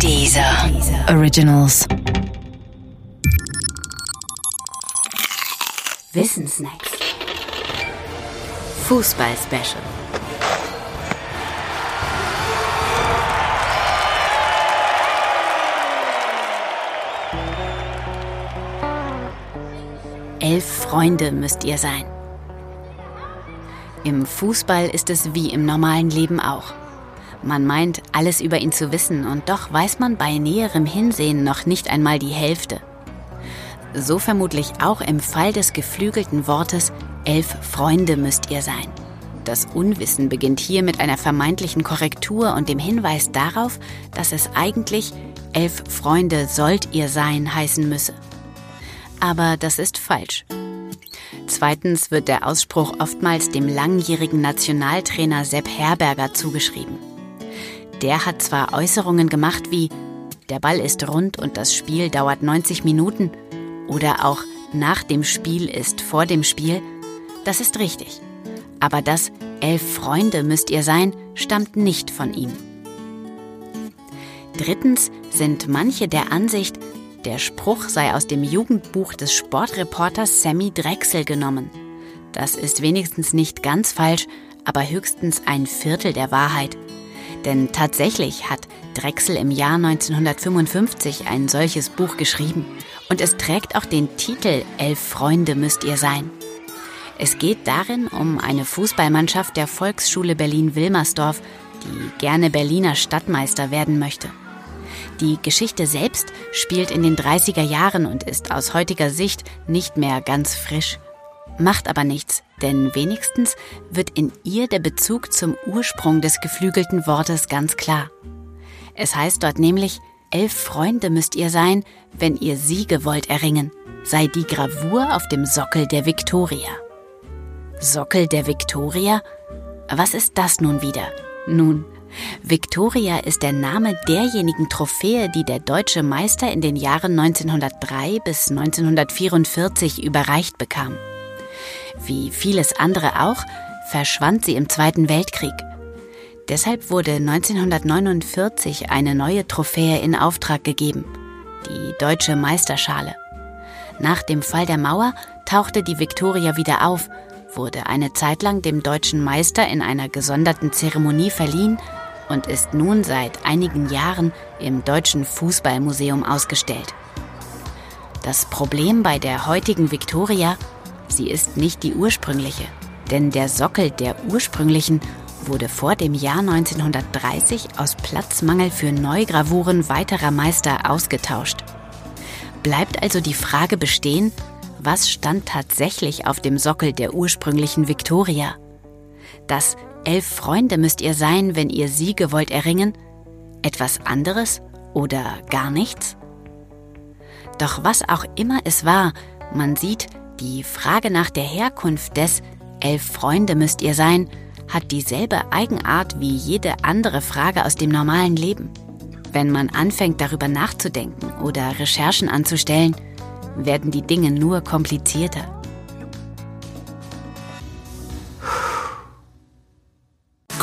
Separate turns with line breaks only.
Dieser Originals.
Wissensnacks. Fußball-Special. Elf Freunde müsst ihr sein. Im Fußball ist es wie im normalen Leben auch. Man meint, alles über ihn zu wissen, und doch weiß man bei näherem Hinsehen noch nicht einmal die Hälfte. So vermutlich auch im Fall des geflügelten Wortes Elf Freunde müsst ihr sein. Das Unwissen beginnt hier mit einer vermeintlichen Korrektur und dem Hinweis darauf, dass es eigentlich Elf Freunde sollt ihr sein heißen müsse. Aber das ist falsch. Zweitens wird der Ausspruch oftmals dem langjährigen Nationaltrainer Sepp Herberger zugeschrieben. Der hat zwar Äußerungen gemacht wie der Ball ist rund und das Spiel dauert 90 Minuten oder auch nach dem Spiel ist vor dem Spiel, das ist richtig. Aber das Elf Freunde müsst ihr sein, stammt nicht von ihm. Drittens sind manche der Ansicht, der Spruch sei aus dem Jugendbuch des Sportreporters Sammy Drechsel genommen. Das ist wenigstens nicht ganz falsch, aber höchstens ein Viertel der Wahrheit. Denn tatsächlich hat Drechsel im Jahr 1955 ein solches Buch geschrieben. Und es trägt auch den Titel Elf Freunde müsst ihr sein. Es geht darin um eine Fußballmannschaft der Volksschule Berlin-Wilmersdorf, die gerne Berliner Stadtmeister werden möchte. Die Geschichte selbst spielt in den 30er Jahren und ist aus heutiger Sicht nicht mehr ganz frisch. Macht aber nichts, denn wenigstens wird in ihr der Bezug zum Ursprung des geflügelten Wortes ganz klar. Es heißt dort nämlich, elf Freunde müsst ihr sein, wenn ihr Siege wollt erringen, sei die Gravur auf dem Sockel der Viktoria. Sockel der Viktoria? Was ist das nun wieder? Nun, Victoria ist der Name derjenigen Trophäe, die der deutsche Meister in den Jahren 1903 bis 1944 überreicht bekam. Wie vieles andere auch, verschwand sie im Zweiten Weltkrieg. Deshalb wurde 1949 eine neue Trophäe in Auftrag gegeben, die Deutsche Meisterschale. Nach dem Fall der Mauer tauchte die Victoria wieder auf, wurde eine Zeit lang dem deutschen Meister in einer gesonderten Zeremonie verliehen und ist nun seit einigen Jahren im Deutschen Fußballmuseum ausgestellt. Das Problem bei der heutigen Victoria, sie ist nicht die ursprüngliche, denn der Sockel der ursprünglichen wurde vor dem Jahr 1930 aus Platzmangel für Neugravuren weiterer Meister ausgetauscht. Bleibt also die Frage bestehen, was stand tatsächlich auf dem Sockel der ursprünglichen Victoria? Das Elf Freunde müsst ihr sein, wenn ihr Siege wollt erringen? Etwas anderes oder gar nichts? Doch was auch immer es war, man sieht, die Frage nach der Herkunft des Elf Freunde müsst ihr sein, hat dieselbe Eigenart wie jede andere Frage aus dem normalen Leben. Wenn man anfängt darüber nachzudenken oder Recherchen anzustellen, werden die Dinge nur komplizierter.